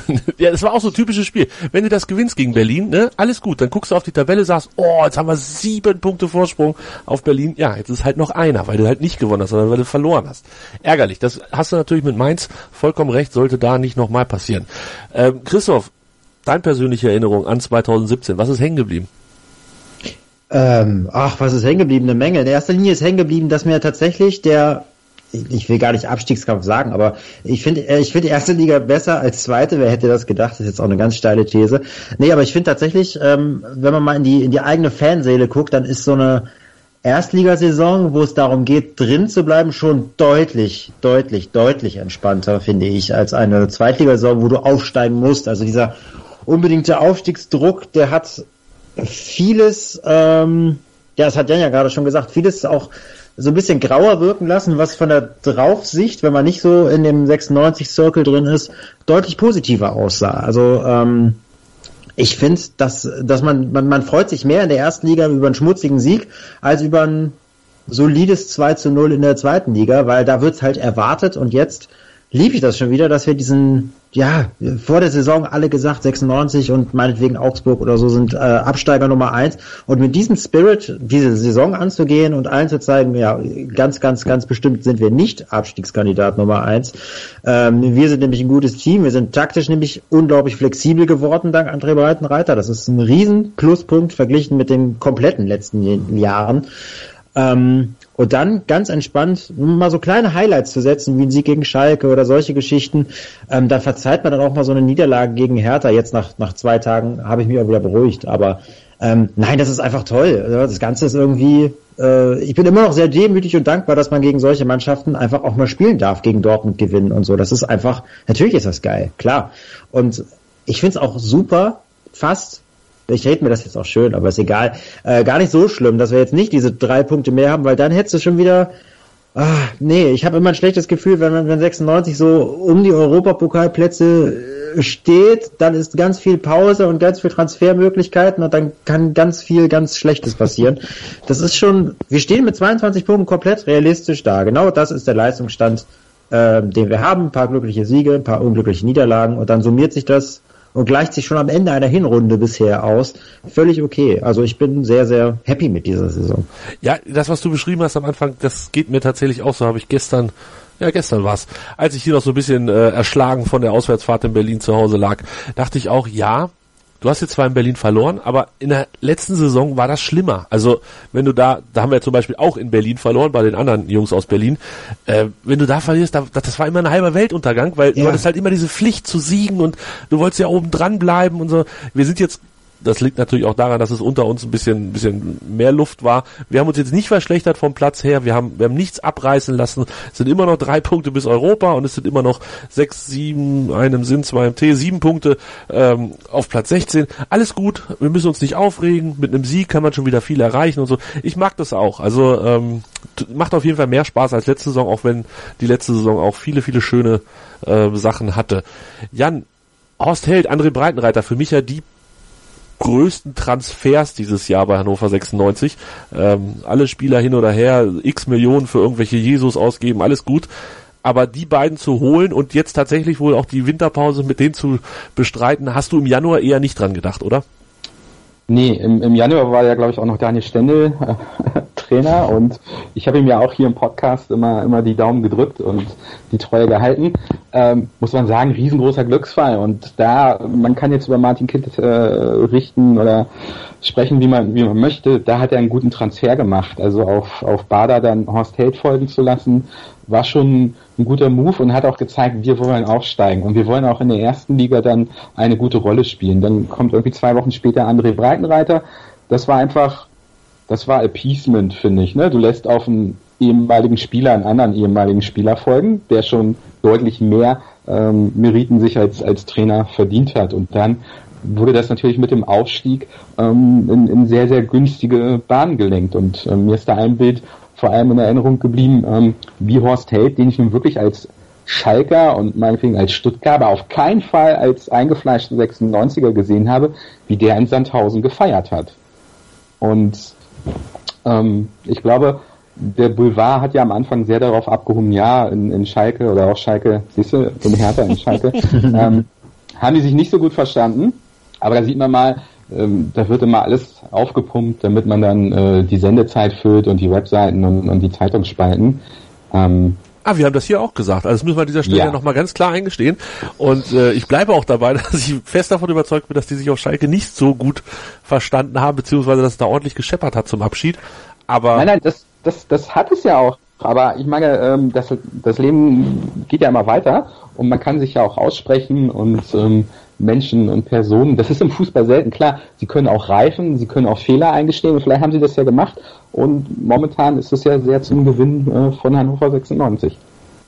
ja, das war auch so ein typisches Spiel. Wenn du das gewinnst gegen Berlin, ne, alles gut. Dann guckst du auf die Tabelle, sagst, oh, jetzt haben wir sieben Punkte Vorsprung auf Berlin. Ja, jetzt ist halt noch einer, weil du halt nicht gewonnen hast, sondern weil du verloren hast. Ärgerlich. Das hast du natürlich mit Mainz vollkommen recht, sollte da nicht nochmal passieren. Ähm, Christoph, deine persönliche Erinnerung an 2017? Was ist hängen geblieben? Ähm, ach, was ist hängen geblieben? Eine Menge. In erster Linie ist hängen geblieben, dass mir tatsächlich der, ich will gar nicht Abstiegskampf sagen, aber ich finde, äh, ich finde die erste Liga besser als zweite. Wer hätte das gedacht? Das ist jetzt auch eine ganz steile These. Nee, aber ich finde tatsächlich, ähm, wenn man mal in die, in die eigene Fanseele guckt, dann ist so eine, Erstligasaison, wo es darum geht, drin zu bleiben, schon deutlich, deutlich, deutlich entspannter, finde ich, als eine Zweitligasaison, wo du aufsteigen musst. Also dieser unbedingte Aufstiegsdruck, der hat vieles, ähm, ja, das hat Jan ja gerade schon gesagt, vieles auch so ein bisschen grauer wirken lassen, was von der Draufsicht, wenn man nicht so in dem 96 Circle drin ist, deutlich positiver aussah. Also ähm, ich finde, dass, dass man, man, man freut sich mehr in der ersten Liga über einen schmutzigen Sieg als über ein solides 2 zu 0 in der zweiten Liga, weil da wird's halt erwartet und jetzt lief ich das schon wieder, dass wir diesen, ja, vor der Saison alle gesagt, 96 und meinetwegen Augsburg oder so sind äh, Absteiger Nummer eins. Und mit diesem Spirit diese Saison anzugehen und allen zu zeigen, ja, ganz, ganz, ganz bestimmt sind wir nicht Abstiegskandidat Nummer eins. Ähm, wir sind nämlich ein gutes Team, wir sind taktisch nämlich unglaublich flexibel geworden dank André Breitenreiter. Das ist ein riesen Pluspunkt verglichen mit den kompletten letzten Jahren. Ähm, und dann ganz entspannt mal so kleine Highlights zu setzen, wie ein Sieg gegen Schalke oder solche Geschichten. Ähm, da verzeiht man dann auch mal so eine Niederlage gegen Hertha. Jetzt nach, nach zwei Tagen habe ich mich auch wieder beruhigt. Aber ähm, nein, das ist einfach toll. Also das Ganze ist irgendwie, äh, ich bin immer noch sehr demütig und dankbar, dass man gegen solche Mannschaften einfach auch mal spielen darf, gegen Dortmund gewinnen und so. Das ist einfach, natürlich ist das geil, klar. Und ich finde es auch super, fast ich rede mir das jetzt auch schön, aber ist egal. Äh, gar nicht so schlimm, dass wir jetzt nicht diese drei Punkte mehr haben, weil dann hättest du schon wieder. Ah, nee, ich habe immer ein schlechtes Gefühl, wenn, wenn 96 so um die Europapokalplätze äh, steht, dann ist ganz viel Pause und ganz viel Transfermöglichkeiten und dann kann ganz viel ganz Schlechtes passieren. Das ist schon, wir stehen mit 22 Punkten komplett realistisch da. Genau das ist der Leistungsstand, äh, den wir haben. Ein paar glückliche Siege, ein paar unglückliche Niederlagen und dann summiert sich das und gleicht sich schon am Ende einer Hinrunde bisher aus. Völlig okay. Also ich bin sehr, sehr happy mit dieser Saison. Ja, das, was du beschrieben hast am Anfang, das geht mir tatsächlich auch so. Habe ich gestern ja, gestern war's. Als ich hier noch so ein bisschen äh, erschlagen von der Auswärtsfahrt in Berlin zu Hause lag, dachte ich auch, ja, du hast jetzt zwar in Berlin verloren, aber in der letzten Saison war das schlimmer. Also wenn du da, da haben wir ja zum Beispiel auch in Berlin verloren, bei den anderen Jungs aus Berlin, äh, wenn du da verlierst, da, das war immer ein halber Weltuntergang, weil ja. du hattest halt immer diese Pflicht zu siegen und du wolltest ja oben dran bleiben und so. Wir sind jetzt das liegt natürlich auch daran, dass es unter uns ein bisschen, ein bisschen mehr Luft war. Wir haben uns jetzt nicht verschlechtert vom Platz her. Wir haben, wir haben nichts abreißen lassen. Es sind immer noch drei Punkte bis Europa und es sind immer noch sechs, sieben, einem Sinn, zwei im T, sieben Punkte ähm, auf Platz 16. Alles gut. Wir müssen uns nicht aufregen. Mit einem Sieg kann man schon wieder viel erreichen und so. Ich mag das auch. Also ähm, macht auf jeden Fall mehr Spaß als letzte Saison, auch wenn die letzte Saison auch viele, viele schöne äh, Sachen hatte. Jan, Horst Held, André Breitenreiter, für mich ja die größten Transfers dieses Jahr bei Hannover 96. Ähm, alle Spieler hin oder her, x Millionen für irgendwelche Jesus ausgeben, alles gut. Aber die beiden zu holen und jetzt tatsächlich wohl auch die Winterpause mit denen zu bestreiten, hast du im Januar eher nicht dran gedacht, oder? Nee, im, im Januar war ja, glaube ich, auch noch Daniel Stendel äh, Trainer und ich habe ihm ja auch hier im Podcast immer, immer die Daumen gedrückt und die Treue gehalten. Ähm, muss man sagen, riesengroßer Glücksfall und da, man kann jetzt über Martin Kind äh, richten oder sprechen, wie man, wie man möchte. Da hat er einen guten Transfer gemacht. Also auf, auf Bader dann Horst Held folgen zu lassen, war schon ein guter Move und hat auch gezeigt, wir wollen aufsteigen und wir wollen auch in der ersten Liga dann eine gute Rolle spielen. Dann kommt irgendwie zwei Wochen später André Breitenreiter. Das war einfach, das war Appeasement, finde ich. Ne? Du lässt auf einen ehemaligen Spieler einen anderen ehemaligen Spieler folgen, der schon deutlich mehr ähm, Meriten sich als, als Trainer verdient hat. Und dann wurde das natürlich mit dem Aufstieg ähm, in, in sehr, sehr günstige Bahnen gelenkt. Und ähm, mir ist da ein Bild vor allem in Erinnerung geblieben, ähm, wie Horst Held, den ich nun wirklich als Schalker und meinetwegen als Stuttgarter auf keinen Fall als eingefleischten 96er gesehen habe, wie der in Sandhausen gefeiert hat. Und ähm, ich glaube, der Boulevard hat ja am Anfang sehr darauf abgehoben, ja, in, in Schalke oder auch Schalke, siehst du, in Hertha, in Schalke, ähm, haben die sich nicht so gut verstanden. Aber da sieht man mal, ähm, da wird immer alles aufgepumpt, damit man dann äh, die Sendezeit füllt und die Webseiten und, und die Zeitungsspalten. Ähm, Ah, wir haben das hier auch gesagt. Also das müssen wir an dieser Stelle ja. nochmal ganz klar eingestehen. Und äh, ich bleibe auch dabei, dass ich fest davon überzeugt bin, dass die sich auf Schalke nicht so gut verstanden haben, beziehungsweise dass es da ordentlich gescheppert hat zum Abschied. Aber nein, nein, das, das, das hat es ja auch. Aber ich meine, ähm, das, das Leben geht ja immer weiter und man kann sich ja auch aussprechen und ähm, Menschen und Personen. Das ist im Fußball selten. Klar, sie können auch reifen, sie können auch Fehler eingestehen und vielleicht haben sie das ja gemacht. Und momentan ist es ja sehr zum Gewinn äh, von Hannover 96.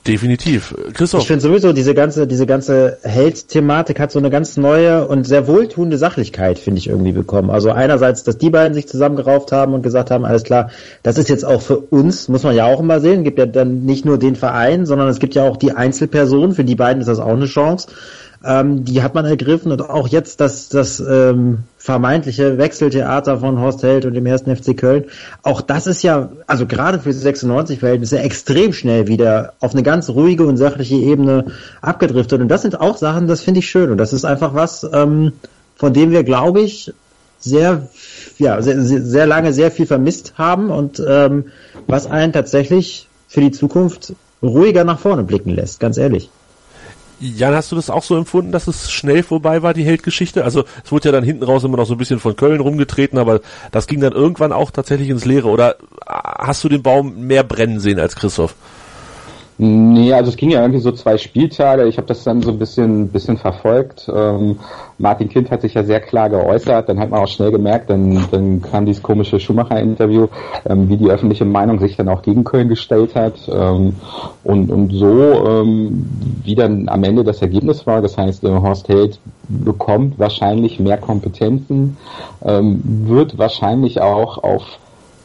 Definitiv. Christoph. Ich finde sowieso, diese ganze, diese ganze Held-Thematik hat so eine ganz neue und sehr wohltuende Sachlichkeit, finde ich, irgendwie bekommen. Also einerseits, dass die beiden sich zusammengerauft haben und gesagt haben, alles klar, das ist jetzt auch für uns, muss man ja auch immer sehen, gibt ja dann nicht nur den Verein, sondern es gibt ja auch die Einzelpersonen, für die beiden ist das auch eine Chance. Ähm, die hat man ergriffen und auch jetzt das, das ähm, vermeintliche Wechseltheater von Horst Held und dem ersten FC Köln. Auch das ist ja, also gerade für 96 Verhältnisse extrem schnell wieder auf eine ganz ruhige und sachliche Ebene abgedriftet. Und das sind auch Sachen, das finde ich schön. Und das ist einfach was, ähm, von dem wir, glaube ich, sehr, ja, sehr, sehr lange sehr viel vermisst haben und ähm, was einen tatsächlich für die Zukunft ruhiger nach vorne blicken lässt, ganz ehrlich. Jan, hast du das auch so empfunden, dass es schnell vorbei war, die Heldgeschichte? Also es wurde ja dann hinten raus immer noch so ein bisschen von Köln rumgetreten, aber das ging dann irgendwann auch tatsächlich ins Leere. Oder hast du den Baum mehr brennen sehen als Christoph? Nee, also es ging ja irgendwie so zwei Spieltage. Ich habe das dann so ein bisschen, bisschen verfolgt. Ähm, Martin Kind hat sich ja sehr klar geäußert. Dann hat man auch schnell gemerkt, dann, dann kam dieses komische Schumacher-Interview, ähm, wie die öffentliche Meinung sich dann auch gegen Köln gestellt hat. Ähm, und, und so, ähm, wie dann am Ende das Ergebnis war. Das heißt, äh, Horst Held bekommt wahrscheinlich mehr Kompetenzen, ähm, wird wahrscheinlich auch auf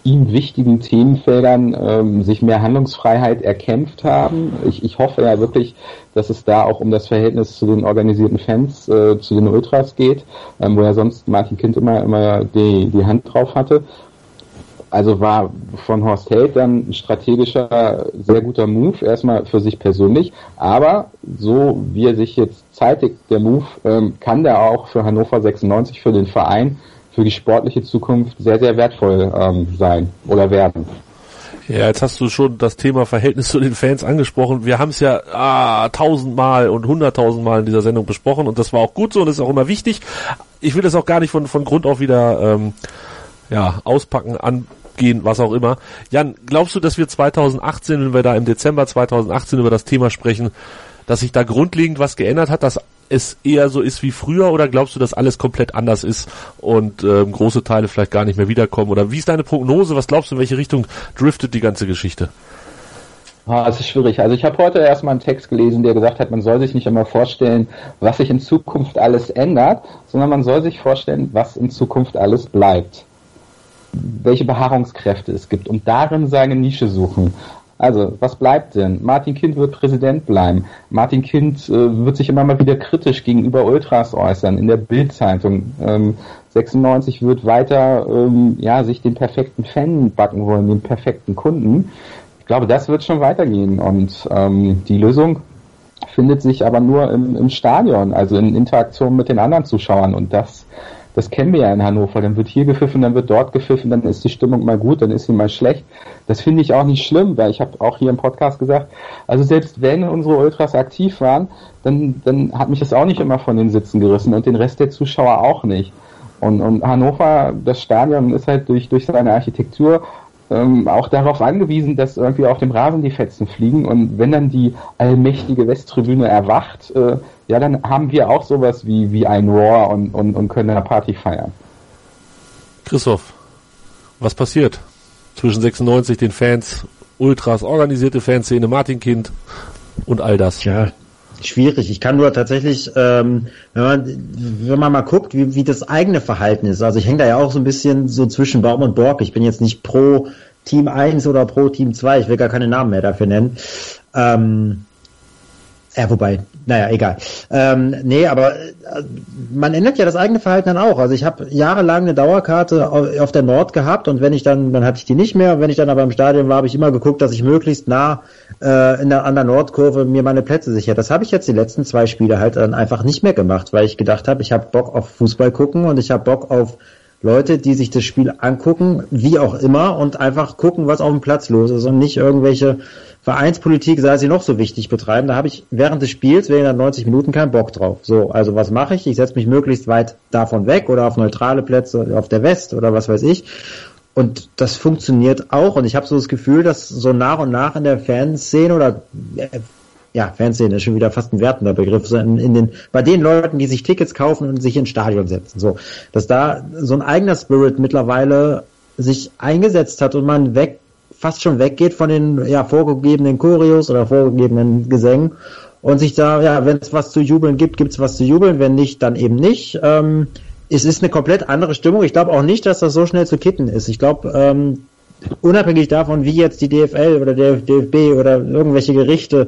ihm wichtigen Themenfeldern ähm, sich mehr Handlungsfreiheit erkämpft haben. Ich, ich hoffe ja wirklich, dass es da auch um das Verhältnis zu den organisierten Fans, äh, zu den Ultras geht, ähm, wo ja sonst Martin Kind immer, immer die, die Hand drauf hatte. Also war von Horst Held dann ein strategischer, sehr guter Move, erstmal für sich persönlich, aber so wie er sich jetzt zeitigt, der Move, ähm, kann der auch für Hannover 96, für den Verein für die sportliche Zukunft sehr, sehr wertvoll ähm, sein oder werden. Ja, jetzt hast du schon das Thema Verhältnis zu den Fans angesprochen. Wir haben es ja ah, tausendmal und hunderttausendmal in dieser Sendung besprochen und das war auch gut so und das ist auch immer wichtig. Ich will das auch gar nicht von, von Grund auf wieder ähm, ja, auspacken, angehen, was auch immer. Jan, glaubst du, dass wir 2018, wenn wir da im Dezember 2018 über das Thema sprechen, dass sich da grundlegend was geändert hat, dass es eher so ist wie früher oder glaubst du, dass alles komplett anders ist und ähm, große Teile vielleicht gar nicht mehr wiederkommen? Oder wie ist deine Prognose? Was glaubst du, in welche Richtung driftet die ganze Geschichte? Ah, es ist schwierig. Also ich habe heute erstmal einen Text gelesen, der gesagt hat, man soll sich nicht immer vorstellen, was sich in Zukunft alles ändert, sondern man soll sich vorstellen, was in Zukunft alles bleibt. Welche Beharrungskräfte es gibt und darin seine Nische suchen. Also, was bleibt denn? Martin Kind wird Präsident bleiben. Martin Kind äh, wird sich immer mal wieder kritisch gegenüber Ultras äußern in der Bildzeitung. Ähm, 96 wird weiter ähm, ja, sich den perfekten Fan backen wollen, den perfekten Kunden. Ich glaube, das wird schon weitergehen und ähm, die Lösung findet sich aber nur im, im Stadion, also in Interaktion mit den anderen Zuschauern und das das kennen wir ja in Hannover. Dann wird hier gepfiffen, dann wird dort gepfiffen, dann ist die Stimmung mal gut, dann ist sie mal schlecht. Das finde ich auch nicht schlimm, weil ich habe auch hier im Podcast gesagt, also selbst wenn unsere Ultras aktiv waren, dann, dann hat mich das auch nicht immer von den Sitzen gerissen und den Rest der Zuschauer auch nicht. Und, und Hannover, das Stadion ist halt durch, durch seine Architektur ähm, auch darauf angewiesen, dass irgendwie auf dem Rasen die Fetzen fliegen und wenn dann die allmächtige Westtribüne erwacht, äh, ja, dann haben wir auch sowas wie, wie ein Roar und, und, und können eine Party feiern. Christoph, was passiert zwischen 96, den Fans, Ultras, organisierte Fanszene, Martin Kind und all das? Ja, schwierig. Ich kann nur tatsächlich, ähm, wenn, man, wenn man mal guckt, wie, wie das eigene Verhalten ist. Also ich hänge da ja auch so ein bisschen so zwischen Baum und Borg. Ich bin jetzt nicht pro Team 1 oder pro Team 2. Ich will gar keine Namen mehr dafür nennen. Ähm, ja, wobei, naja, egal. Ähm, nee, aber äh, man ändert ja das eigene Verhalten dann auch. Also ich habe jahrelang eine Dauerkarte auf der Nord gehabt und wenn ich dann, dann hatte ich die nicht mehr. Wenn ich dann aber im Stadion war, habe ich immer geguckt, dass ich möglichst nah äh, in der, an der Nordkurve mir meine Plätze sichere. Das habe ich jetzt die letzten zwei Spiele halt dann einfach nicht mehr gemacht, weil ich gedacht habe, ich habe Bock auf Fußball gucken und ich habe Bock auf Leute, die sich das Spiel angucken, wie auch immer, und einfach gucken, was auf dem Platz los ist und nicht irgendwelche Vereinspolitik, sei sie noch so wichtig, betreiben. Da habe ich während des Spiels, während der 90 Minuten, keinen Bock drauf. So, also was mache ich? Ich setze mich möglichst weit davon weg oder auf neutrale Plätze, auf der West oder was weiß ich. Und das funktioniert auch. Und ich habe so das Gefühl, dass so nach und nach in der Fanszene oder äh, ja, Fanszene ist schon wieder fast ein wertender Begriff, so in, in, den, bei den Leuten, die sich Tickets kaufen und sich ins Stadion setzen, so, dass da so ein eigener Spirit mittlerweile sich eingesetzt hat und man weg fast schon weggeht von den ja, vorgegebenen Choreos oder vorgegebenen Gesängen und sich da, ja, wenn es was zu jubeln gibt, gibt es was zu jubeln, wenn nicht, dann eben nicht. Ähm, es ist eine komplett andere Stimmung. Ich glaube auch nicht, dass das so schnell zu kitten ist. Ich glaube, ähm, unabhängig davon, wie jetzt die DFL oder der DFB oder irgendwelche Gerichte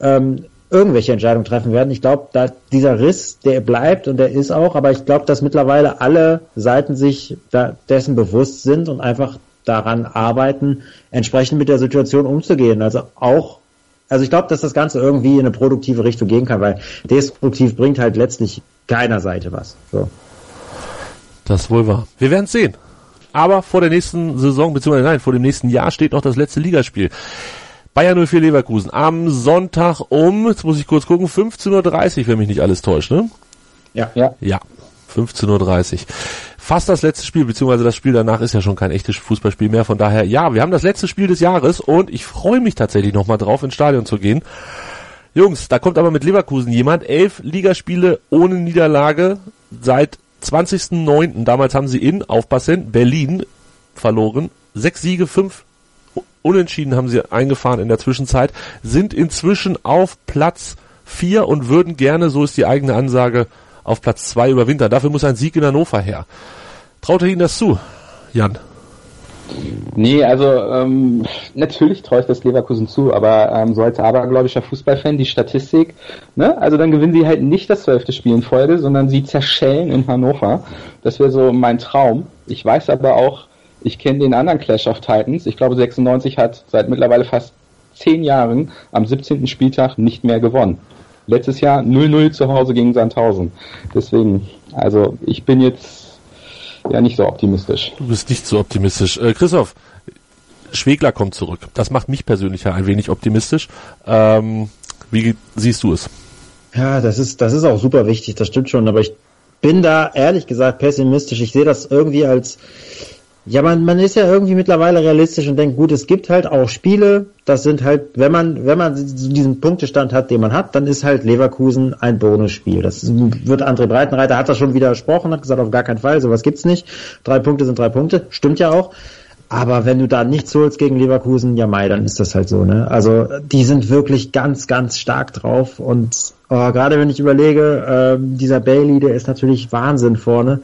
ähm, irgendwelche Entscheidungen treffen werden. Ich glaube, dieser Riss, der bleibt und der ist auch, aber ich glaube, dass mittlerweile alle Seiten sich da dessen bewusst sind und einfach daran arbeiten, entsprechend mit der Situation umzugehen. Also auch, also ich glaube, dass das Ganze irgendwie in eine produktive Richtung gehen kann, weil destruktiv bringt halt letztlich keiner Seite was. So. Das wohl wahr. Wir werden sehen. Aber vor der nächsten Saison, beziehungsweise nein, vor dem nächsten Jahr steht noch das letzte Ligaspiel. Bayern 04 Leverkusen am Sonntag um, jetzt muss ich kurz gucken, 15.30 Uhr, wenn mich nicht alles täuscht, ne? Ja. Ja. Ja, 15.30 Uhr. Fast das letzte Spiel, beziehungsweise das Spiel danach ist ja schon kein echtes Fußballspiel mehr. Von daher, ja, wir haben das letzte Spiel des Jahres und ich freue mich tatsächlich nochmal drauf, ins Stadion zu gehen. Jungs, da kommt aber mit Leverkusen jemand. Elf Ligaspiele ohne Niederlage seit 20.09. Damals haben sie in, aufpassen, Berlin verloren. Sechs Siege, fünf Unentschieden haben sie eingefahren in der Zwischenzeit, sind inzwischen auf Platz vier und würden gerne, so ist die eigene Ansage, auf Platz zwei überwintern. Dafür muss ein Sieg in Hannover her. Traut er Ihnen das zu, Jan? Nee, also ähm, natürlich traue ich das Leverkusen zu, aber ähm, so als abergläubischer Fußballfan die Statistik, ne? Also dann gewinnen sie halt nicht das zwölfte Spiel in Folge, sondern sie zerschellen in Hannover. Das wäre so mein Traum. Ich weiß aber auch, ich kenne den anderen Clash of Titans. Ich glaube 96 hat seit mittlerweile fast zehn Jahren am 17. Spieltag nicht mehr gewonnen. Letztes Jahr 0-0 zu Hause gegen Sandhausen. Deswegen, also ich bin jetzt ja nicht so optimistisch. Du bist nicht so optimistisch. Äh, Christoph, Schwegler kommt zurück. Das macht mich persönlich ja ein wenig optimistisch. Ähm, wie siehst du es? Ja, das ist, das ist auch super wichtig, das stimmt schon, aber ich bin da ehrlich gesagt pessimistisch. Ich sehe das irgendwie als, ja, man, man ist ja irgendwie mittlerweile realistisch und denkt, gut, es gibt halt auch Spiele, das sind halt, wenn man, wenn man diesen Punktestand hat, den man hat, dann ist halt Leverkusen ein Bonusspiel. Das wird André Breitenreiter, hat das schon widersprochen, hat gesagt, auf gar keinen Fall, sowas gibt's nicht. Drei Punkte sind drei Punkte, stimmt ja auch. Aber wenn du da nichts holst gegen Leverkusen, ja Mai, dann ist das halt so, ne? Also die sind wirklich ganz, ganz stark drauf und oh, gerade wenn ich überlege, äh, dieser Bailey, der ist natürlich Wahnsinn vorne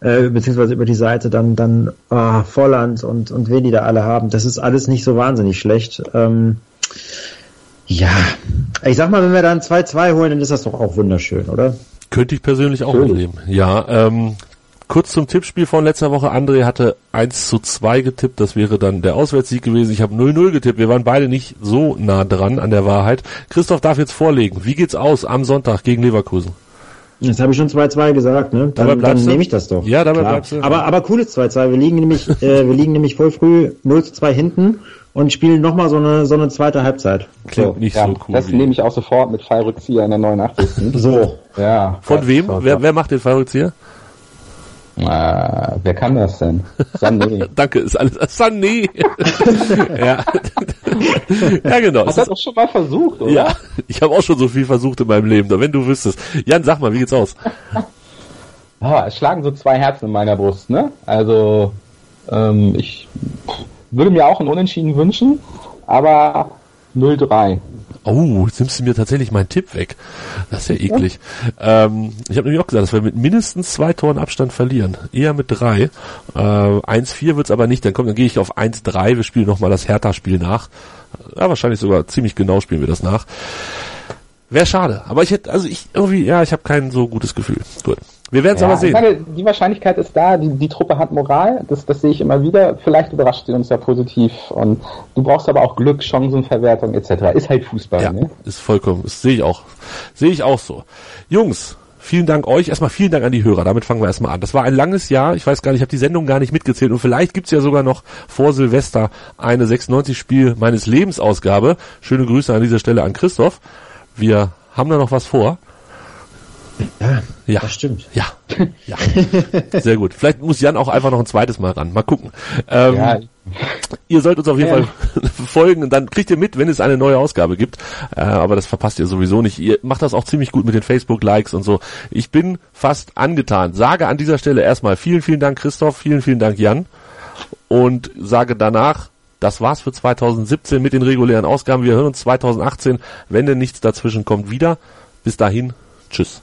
äh, beziehungsweise über die Seite dann dann oh, Volland und und wen die da alle haben. Das ist alles nicht so wahnsinnig schlecht. Ähm, ja, ich sag mal, wenn wir dann 2-2 holen, dann ist das doch auch wunderschön, oder? Könnte ich persönlich auch mitnehmen. Ja, ähm, kurz zum Tippspiel von letzter Woche. André hatte 1 zu 2 getippt. Das wäre dann der Auswärtssieg gewesen. Ich habe 0-0 getippt. Wir waren beide nicht so nah dran an der Wahrheit. Christoph darf jetzt vorlegen. Wie geht's aus am Sonntag gegen Leverkusen? Das habe ich schon 2-2 gesagt, ne? Dann, dann nehme ich das doch. Ja, dabei Klar. bleibst du. Aber, aber cooles 2-2. Wir liegen nämlich, äh, wir liegen nämlich voll früh 0 zu 2 hinten und spielen nochmal so eine, so eine zweite Halbzeit. Klingt nicht ja, so cool. das wie- nehme ich auch sofort mit Fallrückzieher in der 89. So. ja. Von wem? Wer, wer macht den Fallrückzieher? Äh, wer kann das denn? Sané. Danke, ist alles. Sané! ja. ja, genau. Hast du das auch schon mal versucht, oder? Ja, ich habe auch schon so viel versucht in meinem Leben, wenn du wüsstest. Jan, sag mal, wie geht's aus? Ah, es schlagen so zwei Herzen in meiner Brust, ne? Also, ähm, ich würde mir auch ein Unentschieden wünschen, aber 0-3. Oh, jetzt nimmst du mir tatsächlich meinen Tipp weg. Das ist ja eklig. Ähm, ich habe nämlich auch gesagt, dass wir mit mindestens zwei Toren Abstand verlieren. Eher mit drei. Äh, 1-4 wird's aber nicht. Dann kommt, dann gehe ich auf 1-3. Wir spielen nochmal das Hertha-Spiel nach. Ja, wahrscheinlich sogar ziemlich genau spielen wir das nach. Wäre schade. Aber ich hätte, also ich irgendwie, ja, ich habe kein so gutes Gefühl. Gut. Wir werden es aber ich sehen. meine, die Wahrscheinlichkeit ist da, die, die Truppe hat Moral, das, das sehe ich immer wieder. Vielleicht überrascht sie uns ja positiv. Und du brauchst aber auch Glück, Chancenverwertung etc. Ist halt Fußball, Ja, ne? ist vollkommen, das sehe ich auch. Sehe ich auch so. Jungs, vielen Dank euch. Erstmal vielen Dank an die Hörer. Damit fangen wir erstmal an. Das war ein langes Jahr. Ich weiß gar nicht, ich habe die Sendung gar nicht mitgezählt. Und vielleicht gibt's ja sogar noch vor Silvester eine 96-Spiel meines Lebens Ausgabe. Schöne Grüße an dieser Stelle an Christoph. Wir haben da noch was vor. Ja, das stimmt. Ja, ja. Sehr gut. Vielleicht muss Jan auch einfach noch ein zweites Mal ran. Mal gucken. Ähm, Ja, Ihr sollt uns auf jeden Ja. Fall folgen und dann kriegt ihr mit, wenn es eine neue Ausgabe gibt. Äh, aber das verpasst ihr sowieso nicht. Ihr macht das auch ziemlich gut mit den Facebook-Likes und so. Ich bin fast angetan. Sage an dieser Stelle erstmal vielen, vielen Dank Christoph, vielen, vielen Dank Jan und sage danach, das war's für 2017 mit den regulären Ausgaben. Wir hören uns 2018, wenn denn nichts dazwischen kommt, wieder. Bis dahin, tschüss.